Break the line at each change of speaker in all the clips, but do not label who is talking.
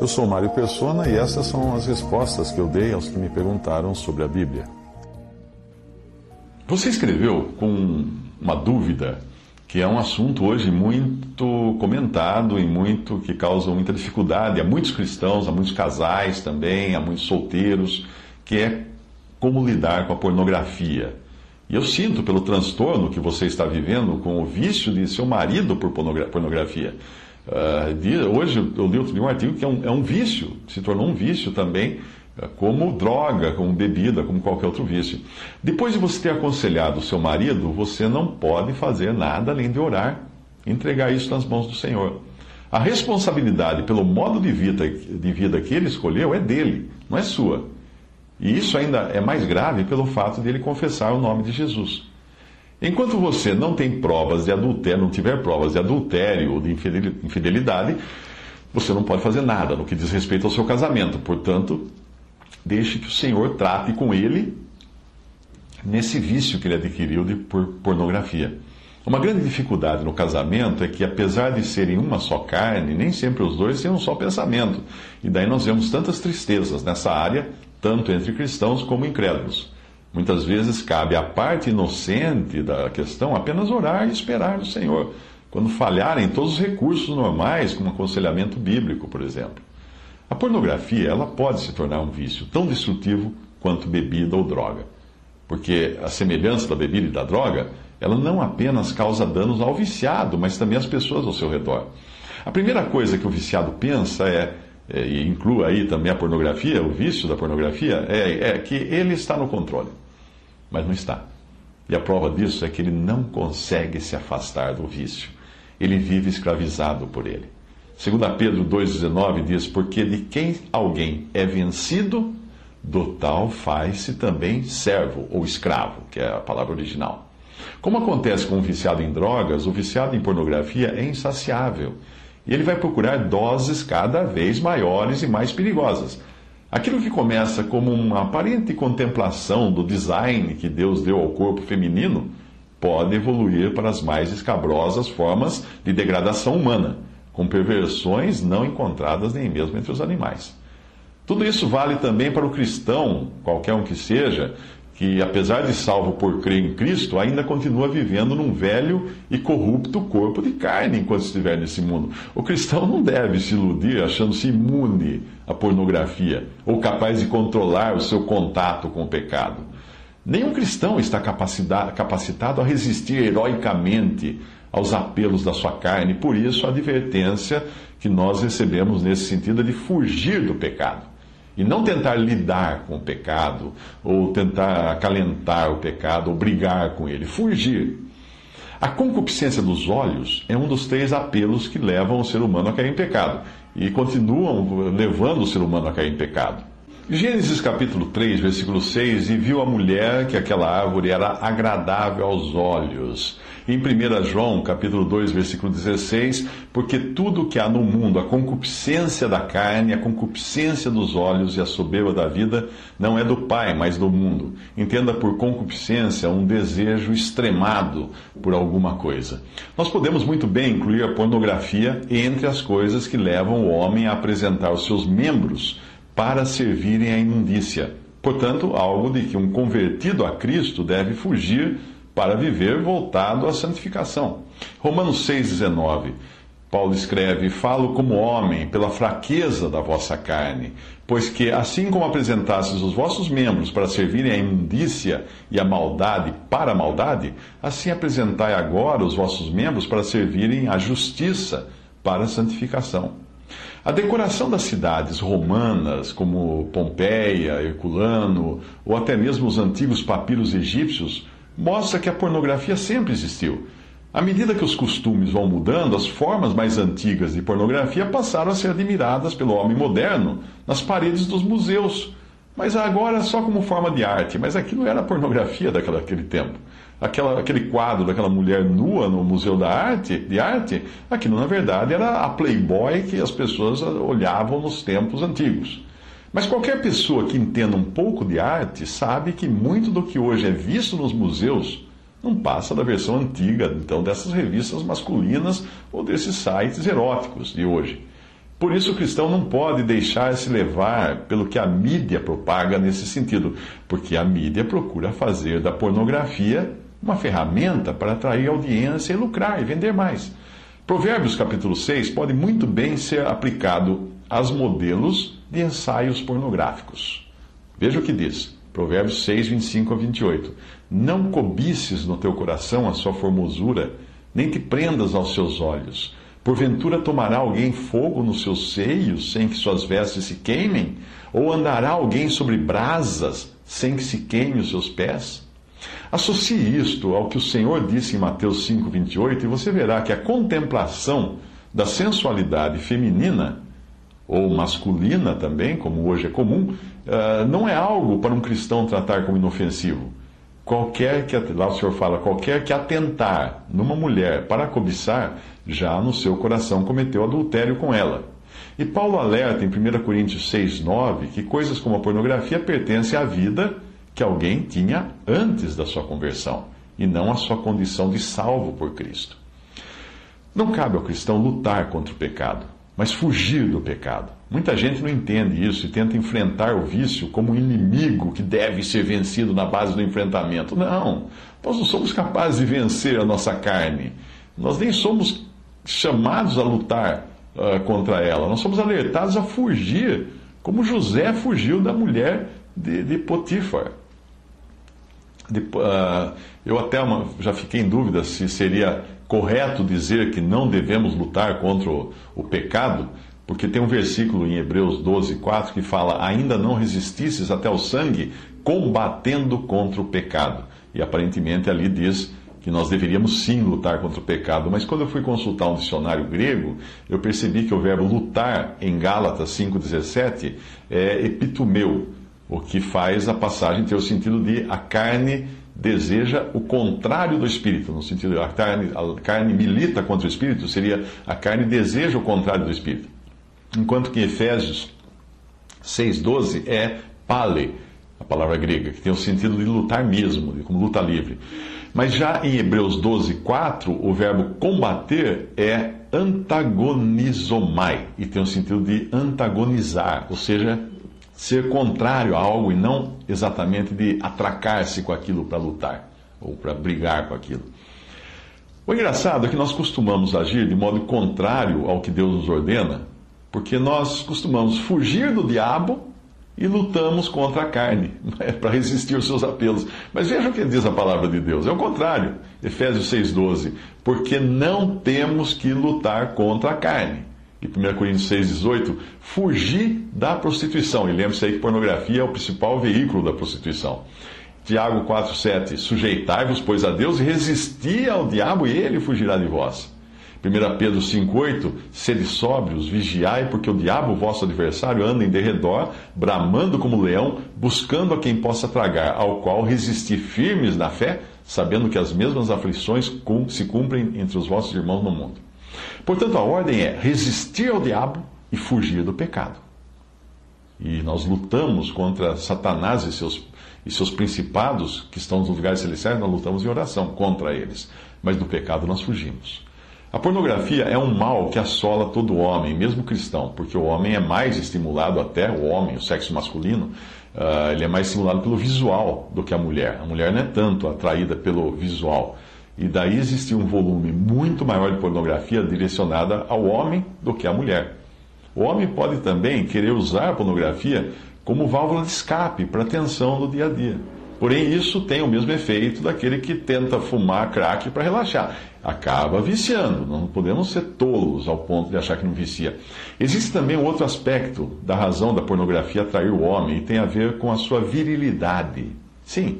Eu sou Mário Persona e essas são as respostas que eu dei aos que me perguntaram sobre a Bíblia. Você escreveu com uma dúvida que é um assunto hoje muito comentado e muito que causa muita dificuldade a muitos cristãos, a muitos casais também, a muitos solteiros, que é como lidar com a pornografia. E eu sinto pelo transtorno que você está vivendo com o vício de seu marido por pornografia. Uh, hoje eu li outro um artigo que é um, é um vício, se tornou um vício também, uh, como droga, como bebida, como qualquer outro vício. Depois de você ter aconselhado o seu marido, você não pode fazer nada além de orar, entregar isso nas mãos do Senhor. A responsabilidade pelo modo de vida, de vida que ele escolheu é dele, não é sua. E isso ainda é mais grave pelo fato de ele confessar o nome de Jesus. Enquanto você não tem provas de adultério, não tiver provas de adultério ou de infidelidade, você não pode fazer nada no que diz respeito ao seu casamento. Portanto, deixe que o Senhor trate com ele nesse vício que ele adquiriu de por pornografia. Uma grande dificuldade no casamento é que, apesar de serem uma só carne, nem sempre os dois têm um só pensamento. E daí nós vemos tantas tristezas nessa área, tanto entre cristãos como incrédulos. Muitas vezes cabe à parte inocente da questão apenas orar e esperar no Senhor, quando falharem todos os recursos normais, como aconselhamento bíblico, por exemplo. A pornografia ela pode se tornar um vício tão destrutivo quanto bebida ou droga, porque a semelhança da bebida e da droga, ela não apenas causa danos ao viciado, mas também às pessoas ao seu redor. A primeira coisa que o viciado pensa é, é e inclua aí também a pornografia, o vício da pornografia, é, é que ele está no controle mas não está. E a prova disso é que ele não consegue se afastar do vício. Ele vive escravizado por ele. 2 Pedro 2,19 diz: Porque de quem alguém é vencido, do tal faz-se também servo ou escravo, que é a palavra original. Como acontece com o viciado em drogas, o viciado em pornografia é insaciável. E ele vai procurar doses cada vez maiores e mais perigosas Aquilo que começa como uma aparente contemplação do design que Deus deu ao corpo feminino pode evoluir para as mais escabrosas formas de degradação humana, com perversões não encontradas nem mesmo entre os animais. Tudo isso vale também para o cristão, qualquer um que seja, que, apesar de salvo por crer em Cristo, ainda continua vivendo num velho e corrupto corpo de carne enquanto estiver nesse mundo. O cristão não deve se iludir achando-se imune à pornografia ou capaz de controlar o seu contato com o pecado. Nenhum cristão está capacitado a resistir heroicamente aos apelos da sua carne, por isso a advertência que nós recebemos nesse sentido é de fugir do pecado. E não tentar lidar com o pecado, ou tentar acalentar o pecado, ou brigar com ele. Fugir. A concupiscência dos olhos é um dos três apelos que levam o ser humano a cair em pecado. E continuam levando o ser humano a cair em pecado. Gênesis capítulo 3, versículo 6: E viu a mulher que aquela árvore era agradável aos olhos em 1 João, capítulo 2, versículo 16, porque tudo que há no mundo, a concupiscência da carne, a concupiscência dos olhos e a soberba da vida, não é do Pai, mas do mundo. Entenda por concupiscência um desejo extremado por alguma coisa. Nós podemos muito bem incluir a pornografia entre as coisas que levam o homem a apresentar os seus membros para servirem à imundícia. Portanto, algo de que um convertido a Cristo deve fugir para viver voltado à santificação. Romanos 6,19. Paulo escreve: Falo como homem, pela fraqueza da vossa carne, pois que, assim como apresentastes os vossos membros para servirem à imundícia e à maldade para a maldade, assim apresentai agora os vossos membros para servirem à justiça para a santificação. A decoração das cidades romanas, como Pompeia, Herculano, ou até mesmo os antigos papiros egípcios, mostra que a pornografia sempre existiu. À medida que os costumes vão mudando, as formas mais antigas de pornografia passaram a ser admiradas pelo homem moderno nas paredes dos museus. Mas agora só como forma de arte. Mas aquilo era a pornografia daquele tempo. Aquela, aquele quadro daquela mulher nua no Museu da Arte, de Arte, aquilo na verdade era a Playboy que as pessoas olhavam nos tempos antigos. Mas qualquer pessoa que entenda um pouco de arte sabe que muito do que hoje é visto nos museus não passa da versão antiga, então, dessas revistas masculinas ou desses sites eróticos de hoje. Por isso, o cristão não pode deixar-se levar pelo que a mídia propaga nesse sentido, porque a mídia procura fazer da pornografia uma ferramenta para atrair audiência e lucrar e vender mais. Provérbios capítulo 6 pode muito bem ser aplicado aos modelos de ensaios pornográficos. Veja o que diz. Provérbios 6, 25 a 28. Não cobices no teu coração a sua formosura, nem te prendas aos seus olhos. Porventura tomará alguém fogo nos seus seios, sem que suas vestes se queimem? Ou andará alguém sobre brasas, sem que se queime os seus pés? Associe isto ao que o Senhor disse em Mateus 5,28 e você verá que a contemplação da sensualidade feminina, ou masculina também, como hoje é comum, ah, não é algo para um cristão tratar como inofensivo. Qualquer que, lá o Senhor fala, qualquer que atentar numa mulher para cobiçar, já no seu coração cometeu adultério com ela. E Paulo alerta em 1 Coríntios 6, 9 que coisas como a pornografia pertencem à vida que alguém tinha antes da sua conversão, e não à sua condição de salvo por Cristo. Não cabe ao cristão lutar contra o pecado, mas fugir do pecado. Muita gente não entende isso e tenta enfrentar o vício como um inimigo que deve ser vencido na base do enfrentamento. Não, nós não somos capazes de vencer a nossa carne. Nós nem somos chamados a lutar uh, contra ela. Nós somos alertados a fugir, como José fugiu da mulher de, de Potifar. De, uh, eu até uma, já fiquei em dúvida se seria correto dizer que não devemos lutar contra o, o pecado porque tem um versículo em Hebreus 12, 4 que fala: Ainda não resistisses até o sangue, combatendo contra o pecado. E aparentemente ali diz que nós deveríamos sim lutar contra o pecado. Mas quando eu fui consultar um dicionário grego, eu percebi que o verbo lutar em Gálatas 5,17 é epitumeu, o que faz a passagem ter o sentido de a carne deseja o contrário do espírito, no sentido a carne, a carne milita contra o espírito, seria a carne deseja o contrário do espírito. Enquanto que Efésios 6,12 é pale, a palavra grega, que tem o sentido de lutar mesmo, como luta livre. Mas já em Hebreus 12, 4, o verbo combater é antagonizomai, e tem o sentido de antagonizar, ou seja, ser contrário a algo e não exatamente de atracar-se com aquilo para lutar, ou para brigar com aquilo. O engraçado é que nós costumamos agir de modo contrário ao que Deus nos ordena, porque nós costumamos fugir do diabo e lutamos contra a carne, né, para resistir aos seus apelos. Mas veja o que diz a palavra de Deus. É o contrário. Efésios 6,12. Porque não temos que lutar contra a carne. E 1 Coríntios 6,18. Fugir da prostituição. E lembre-se aí que pornografia é o principal veículo da prostituição. Tiago 4,7. Sujeitai-vos, pois, a Deus e resisti ao diabo e ele fugirá de vós. 1 Pedro 5,8: Sede sóbrios, vigiai, porque o diabo, vosso adversário, anda em derredor, bramando como leão, buscando a quem possa tragar, ao qual resistir firmes na fé, sabendo que as mesmas aflições se cumprem entre os vossos irmãos no mundo. Portanto, a ordem é resistir ao diabo e fugir do pecado. E nós lutamos contra Satanás e seus, e seus principados que estão nos lugares celestiais, nós lutamos em oração contra eles. Mas do pecado nós fugimos. A pornografia é um mal que assola todo homem, mesmo cristão, porque o homem é mais estimulado até, o homem, o sexo masculino, uh, ele é mais estimulado pelo visual do que a mulher. A mulher não é tanto atraída pelo visual. E daí existe um volume muito maior de pornografia direcionada ao homem do que à mulher. O homem pode também querer usar a pornografia como válvula de escape para a tensão do dia a dia. Porém, isso tem o mesmo efeito daquele que tenta fumar crack para relaxar. Acaba viciando. Não podemos ser tolos ao ponto de achar que não vicia. Existe também outro aspecto da razão da pornografia atrair o homem e tem a ver com a sua virilidade. Sim,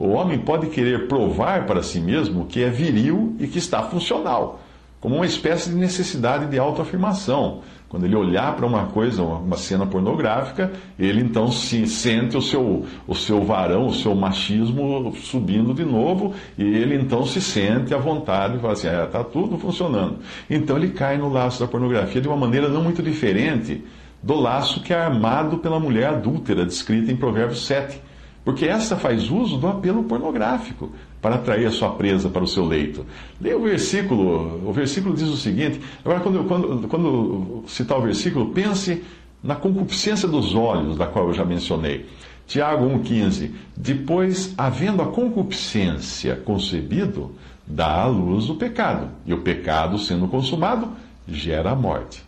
O homem pode querer provar para si mesmo que é viril e que está funcional, como uma espécie de necessidade de autoafirmação. Quando ele olhar para uma coisa, uma cena pornográfica, ele então se sente o seu, o seu varão, o seu machismo subindo de novo, e ele então se sente à vontade e fala assim: está é, tudo funcionando. Então ele cai no laço da pornografia de uma maneira não muito diferente do laço que é armado pela mulher adúltera, descrita em Provérbios 7. Porque essa faz uso do apelo pornográfico para atrair a sua presa para o seu leito. Leia o versículo, o versículo diz o seguinte, agora quando, quando, quando citar o versículo, pense na concupiscência dos olhos, da qual eu já mencionei. Tiago 1,15. Depois, havendo a concupiscência concebido, dá à luz o pecado, e o pecado, sendo consumado, gera a morte.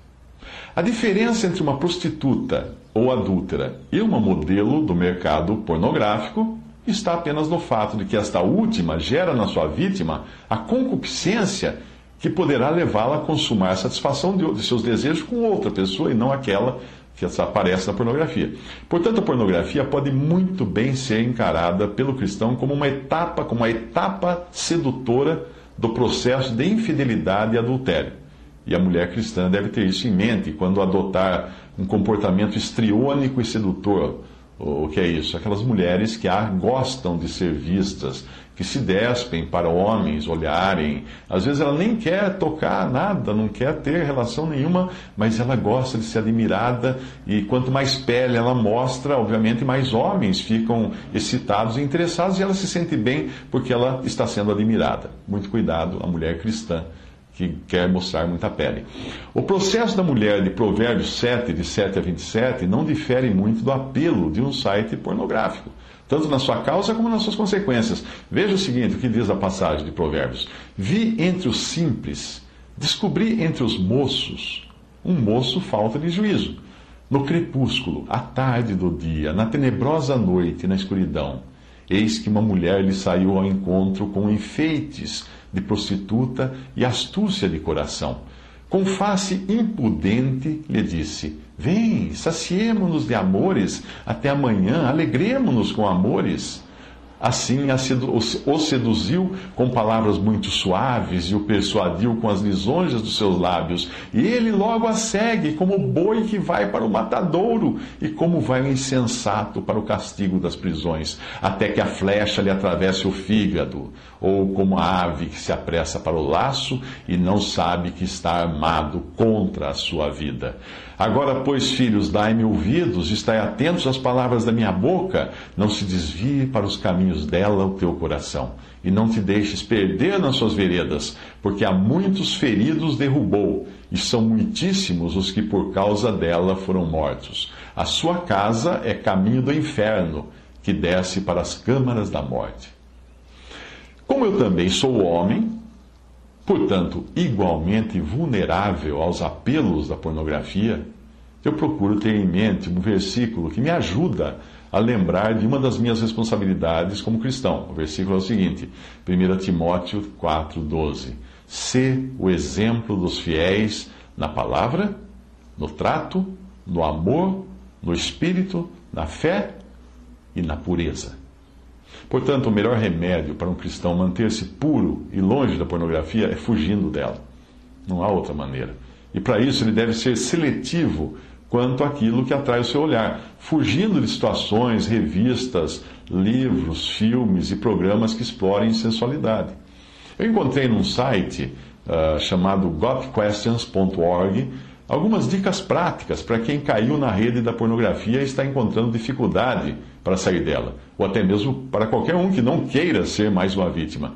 A diferença entre uma prostituta ou adúltera e uma modelo do mercado pornográfico está apenas no fato de que esta última gera na sua vítima a concupiscência que poderá levá-la a consumar a satisfação de, seus desejos com outra pessoa e não aquela que aparece na pornografia. Portanto, a pornografia pode muito bem ser encarada pelo cristão como uma etapa, como uma etapa sedutora do processo de infidelidade e adultério. E a mulher cristã deve ter isso em mente quando adotar um comportamento estriônico e sedutor o que é isso? Aquelas mulheres que gostam de ser vistas, que se despem para homens olharem. Às vezes ela nem quer tocar nada, não quer ter relação nenhuma, mas ela gosta de ser admirada e quanto mais pele ela mostra, obviamente mais homens ficam excitados e interessados e ela se sente bem porque ela está sendo admirada. Muito cuidado, a mulher cristã que quer mostrar muita pele. O processo da mulher de Provérbios 7, de 7 a 27, não difere muito do apelo de um site pornográfico, tanto na sua causa como nas suas consequências. Veja o seguinte: o que diz a passagem de Provérbios: Vi entre os simples, descobri entre os moços, um moço falta de juízo. No crepúsculo, à tarde do dia, na tenebrosa noite, na escuridão, eis que uma mulher lhe saiu ao encontro com enfeites de prostituta e astúcia de coração. Com face impudente, lhe disse: Vem, saciemo-nos de amores até amanhã, alegremo-nos com amores. Assim o seduziu com palavras muito suaves e o persuadiu com as lisonjas dos seus lábios. E ele logo a segue, como boi que vai para o matadouro e como vai o insensato para o castigo das prisões, até que a flecha lhe atravesse o fígado, ou como a ave que se apressa para o laço e não sabe que está armado contra a sua vida. Agora, pois, filhos, dai-me ouvidos, estai atentos às palavras da minha boca, não se desvie para os caminhos dela o teu coração, e não te deixes perder nas suas veredas, porque há muitos feridos derrubou, e são muitíssimos os que por causa dela foram mortos. A sua casa é caminho do inferno, que desce para as câmaras da morte. Como eu também sou homem, portanto, igualmente vulnerável aos apelos da pornografia, eu procuro ter em mente um versículo que me ajuda a lembrar de uma das minhas responsabilidades como cristão. O versículo é o seguinte, 1 Timóteo 4,12. Sê o exemplo dos fiéis na palavra, no trato, no amor, no espírito, na fé e na pureza. Portanto, o melhor remédio para um cristão manter-se puro e longe da pornografia é fugindo dela. Não há outra maneira. E para isso ele deve ser seletivo quanto àquilo que atrai o seu olhar, fugindo de situações, revistas, livros, filmes e programas que explorem sensualidade. Eu encontrei num site uh, chamado gotquestions.org algumas dicas práticas para quem caiu na rede da pornografia e está encontrando dificuldade para sair dela, ou até mesmo para qualquer um que não queira ser mais uma vítima.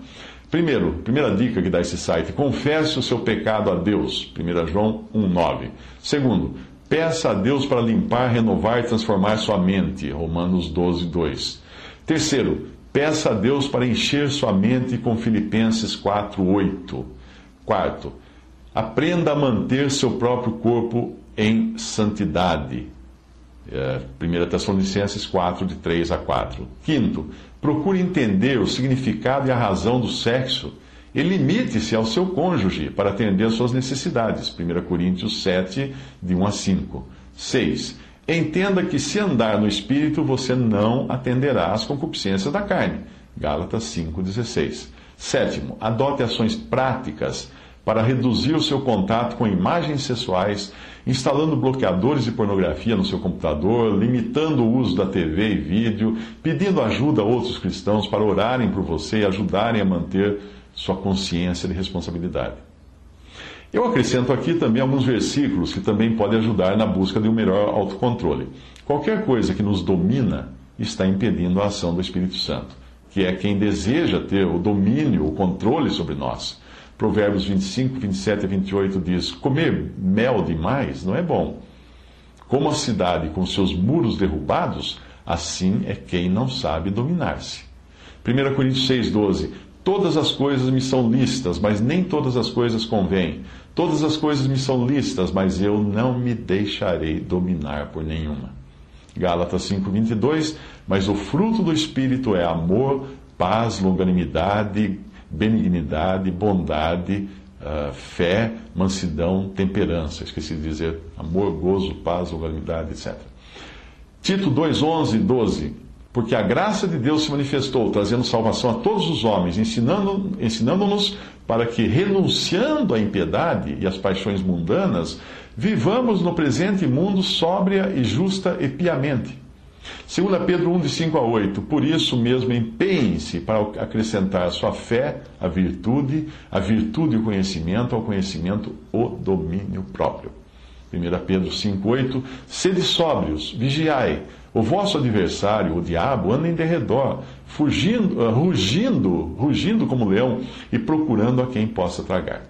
Primeiro, primeira dica que dá esse site, confesse o seu pecado a Deus, 1 João 1,9. Segundo, peça a Deus para limpar, renovar e transformar sua mente, Romanos 12, 2. Terceiro, peça a Deus para encher sua mente com Filipenses 4, 8. Quarto, aprenda a manter seu próprio corpo em santidade, é, 1 Tessalonicenses 4, de 3 a 4. Quinto, procure entender o significado e a razão do sexo e limite-se ao seu cônjuge para atender às suas necessidades. 1 Coríntios 7, de 1 a 5. 6. Entenda que se andar no espírito, você não atenderá às concupiscências da carne. Gálatas 5,16. Sétimo, adote ações práticas para reduzir o seu contato com imagens sexuais, instalando bloqueadores de pornografia no seu computador, limitando o uso da TV e vídeo, pedindo ajuda a outros cristãos para orarem por você e ajudarem a manter sua consciência de responsabilidade. Eu acrescento aqui também alguns versículos que também podem ajudar na busca de um melhor autocontrole. Qualquer coisa que nos domina está impedindo a ação do Espírito Santo, que é quem deseja ter o domínio, o controle sobre nós. Provérbios 25, 27 e 28 diz: Comer mel demais não é bom. Como a cidade com seus muros derrubados, assim é quem não sabe dominar-se. 1 Coríntios 6,12: Todas as coisas me são listas, mas nem todas as coisas convêm. Todas as coisas me são listas, mas eu não me deixarei dominar por nenhuma. Gálatas 5:22, mas o fruto do espírito é amor, paz, longanimidade, benignidade, bondade, uh, fé, mansidão, temperança. Esqueci de dizer amor, gozo, paz, longanimidade, etc. Tito 2, 11 e 12. Porque a graça de Deus se manifestou, trazendo salvação a todos os homens, ensinando-nos ensinando para que, renunciando à impiedade e às paixões mundanas, vivamos no presente mundo sóbria e justa e piamente 2 Pedro 1, de 5 a 8. Por isso mesmo, empenhem-se para acrescentar a sua fé, a virtude, a virtude e o conhecimento, ao conhecimento o domínio próprio. 1 Pedro 5, 8. Sede sóbrios, vigiai. O vosso adversário, o diabo, anda em derredor, fugindo, uh, rugindo, rugindo como leão e procurando a quem possa tragar.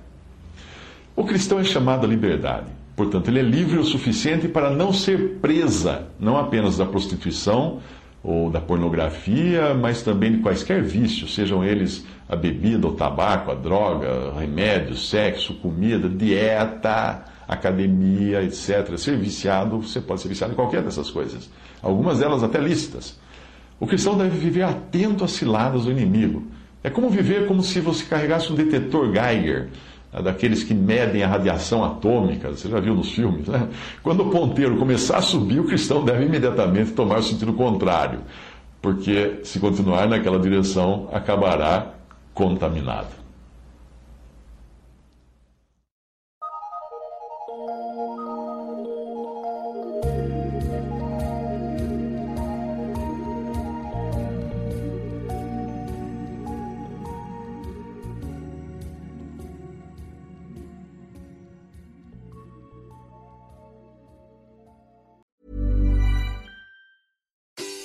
O cristão é chamado à liberdade. Portanto, ele é livre o suficiente para não ser presa, não apenas da prostituição ou da pornografia, mas também de quaisquer vícios, sejam eles a bebida, o tabaco, a droga, remédio, sexo, comida, dieta, academia, etc. Ser viciado, você pode ser viciado em qualquer dessas coisas. Algumas delas até lícitas. O cristão deve viver atento às ciladas do inimigo. É como viver como se você carregasse um detetor Geiger daqueles que medem a radiação atômica, você já viu nos filmes, né? Quando o ponteiro começar a subir, o cristão deve imediatamente tomar o sentido contrário, porque se continuar naquela direção, acabará contaminado.